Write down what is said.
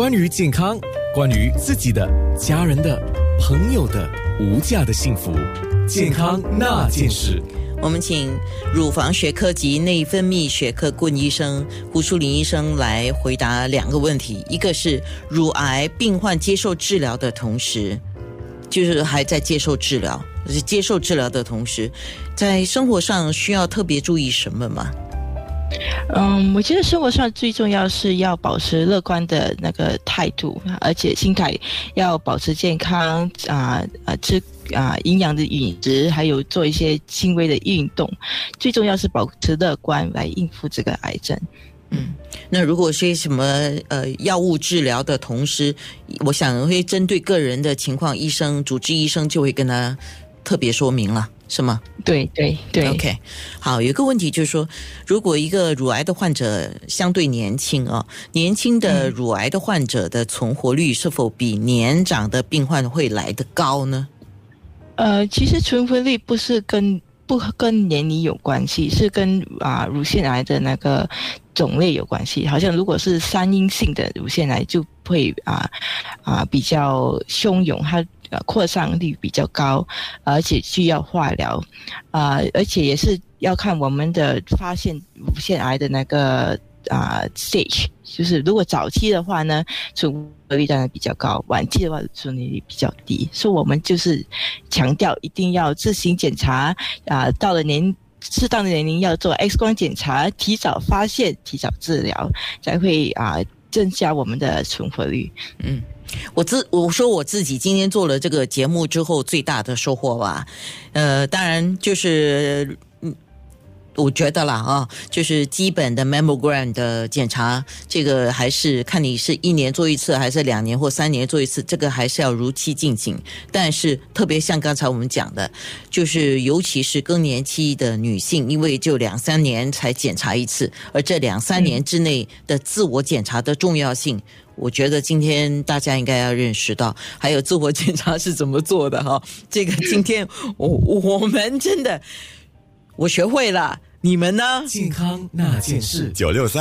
关于健康，关于自己的、家人的、朋友的无价的幸福，健康那件事。我们请乳房学科及内分泌学科顾问医生胡淑林医生来回答两个问题：一个是乳癌病患接受治疗的同时，就是还在接受治疗，是接受治疗的同时，在生活上需要特别注意什么吗？嗯，我觉得生活上最重要是要保持乐观的那个态度，而且心态要保持健康啊啊吃啊营养的饮食，还有做一些轻微的运动。最重要是保持乐观来应付这个癌症。嗯，那如果是什么呃药物治疗的同时，我想会针对个人的情况，医生主治医生就会跟他特别说明了。是吗？对对对。OK，好，有一个问题就是说，如果一个乳癌的患者相对年轻啊，年轻的乳癌的患者的存活率是否比年长的病患会来得高呢？呃，其实存活率不是跟不跟年龄有关系，是跟啊乳腺癌的那个种类有关系。好像如果是三阴性的乳腺癌，就会啊啊比较汹涌，它。呃，扩散率比较高，而且需要化疗，啊，而且也是要看我们的发现乳腺癌的那个啊 stage，就是如果早期的话呢，存活率当然比较高，晚期的话存活率比较低，所以我们就是强调一定要自行检查，啊，到了年适当的年龄要做 X 光检查，提早发现，提早治疗，才会啊增加我们的存活率，嗯。我自我说我自己今天做了这个节目之后最大的收获吧，呃，当然就是，我觉得啦啊，就是基本的 mammogram 的检查，这个还是看你是一年做一次还是两年或三年做一次，这个还是要如期进行。但是特别像刚才我们讲的，就是尤其是更年期的女性，因为就两三年才检查一次，而这两三年之内的自我检查的重要性。我觉得今天大家应该要认识到，还有自我检查是怎么做的哈。这个今天我我们真的我学会了，你们呢？健康那件事九六三。